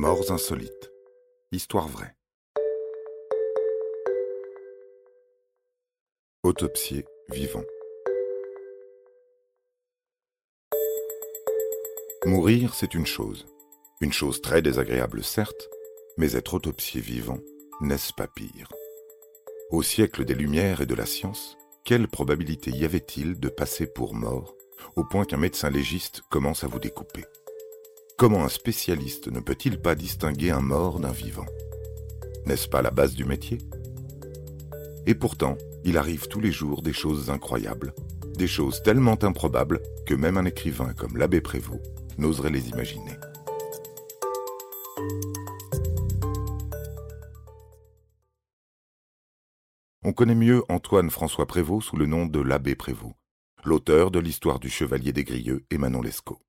Morts insolites. Histoire vraie. Autopsié vivant. Mourir, c'est une chose. Une chose très désagréable, certes, mais être autopsié vivant, n'est-ce pas pire? Au siècle des Lumières et de la science, quelle probabilité y avait-il de passer pour mort, au point qu'un médecin légiste commence à vous découper? Comment un spécialiste ne peut-il pas distinguer un mort d'un vivant? N'est-ce pas la base du métier? Et pourtant, il arrive tous les jours des choses incroyables, des choses tellement improbables que même un écrivain comme l'abbé Prévost n'oserait les imaginer. On connaît mieux Antoine-François Prévost sous le nom de l'abbé Prévost, l'auteur de l'histoire du chevalier des Grieux et Lescaut.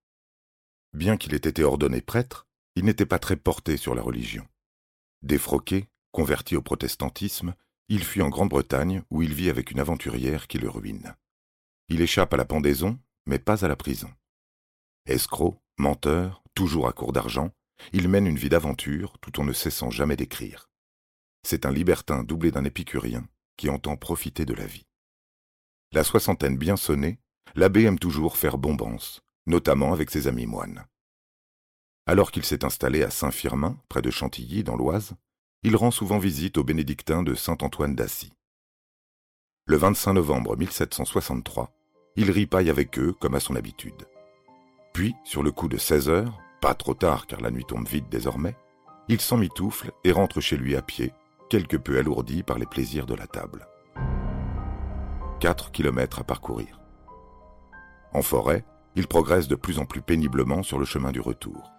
Bien qu'il ait été ordonné prêtre, il n'était pas très porté sur la religion. Défroqué, converti au protestantisme, il fuit en Grande-Bretagne où il vit avec une aventurière qui le ruine. Il échappe à la pendaison, mais pas à la prison. Escroc, menteur, toujours à court d'argent, il mène une vie d'aventure tout en ne cessant jamais d'écrire. C'est un libertin doublé d'un épicurien qui entend profiter de la vie. La soixantaine bien sonnée, l'abbé aime toujours faire bombance, notamment avec ses amis moines. Alors qu'il s'est installé à Saint-Firmin, près de Chantilly, dans l'Oise, il rend souvent visite aux bénédictins de Saint-Antoine d'Assy. Le 25 novembre 1763, il ripaille avec eux comme à son habitude. Puis, sur le coup de 16 heures, pas trop tard car la nuit tombe vite désormais, il s'emmitoufle et rentre chez lui à pied, quelque peu alourdi par les plaisirs de la table. Quatre kilomètres à parcourir. En forêt, il progresse de plus en plus péniblement sur le chemin du retour.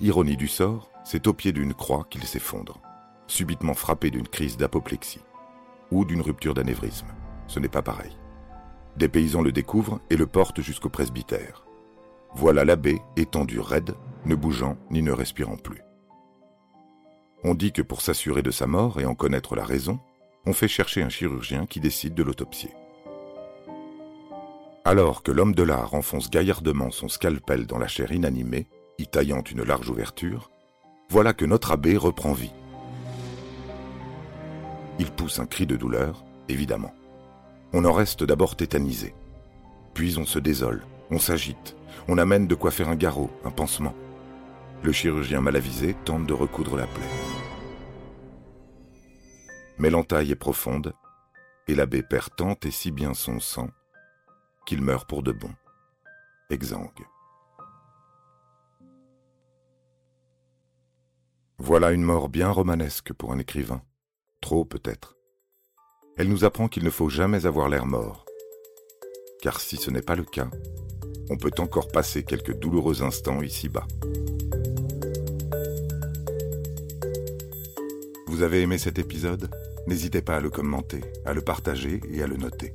Ironie du sort, c'est au pied d'une croix qu'il s'effondre, subitement frappé d'une crise d'apoplexie ou d'une rupture d'anévrisme. Ce n'est pas pareil. Des paysans le découvrent et le portent jusqu'au presbytère. Voilà l'abbé étendu raide, ne bougeant ni ne respirant plus. On dit que pour s'assurer de sa mort et en connaître la raison, on fait chercher un chirurgien qui décide de l'autopsier. Alors que l'homme de l'art enfonce gaillardement son scalpel dans la chair inanimée, y taillant une large ouverture, voilà que notre abbé reprend vie. Il pousse un cri de douleur, évidemment. On en reste d'abord tétanisé. Puis on se désole, on s'agite, on amène de quoi faire un garrot, un pansement. Le chirurgien mal avisé tente de recoudre la plaie. Mais l'entaille est profonde, et l'abbé perd tant et si bien son sang qu'il meurt pour de bon. Exsangue. Voilà une mort bien romanesque pour un écrivain. Trop peut-être. Elle nous apprend qu'il ne faut jamais avoir l'air mort. Car si ce n'est pas le cas, on peut encore passer quelques douloureux instants ici-bas. Vous avez aimé cet épisode? N'hésitez pas à le commenter, à le partager et à le noter.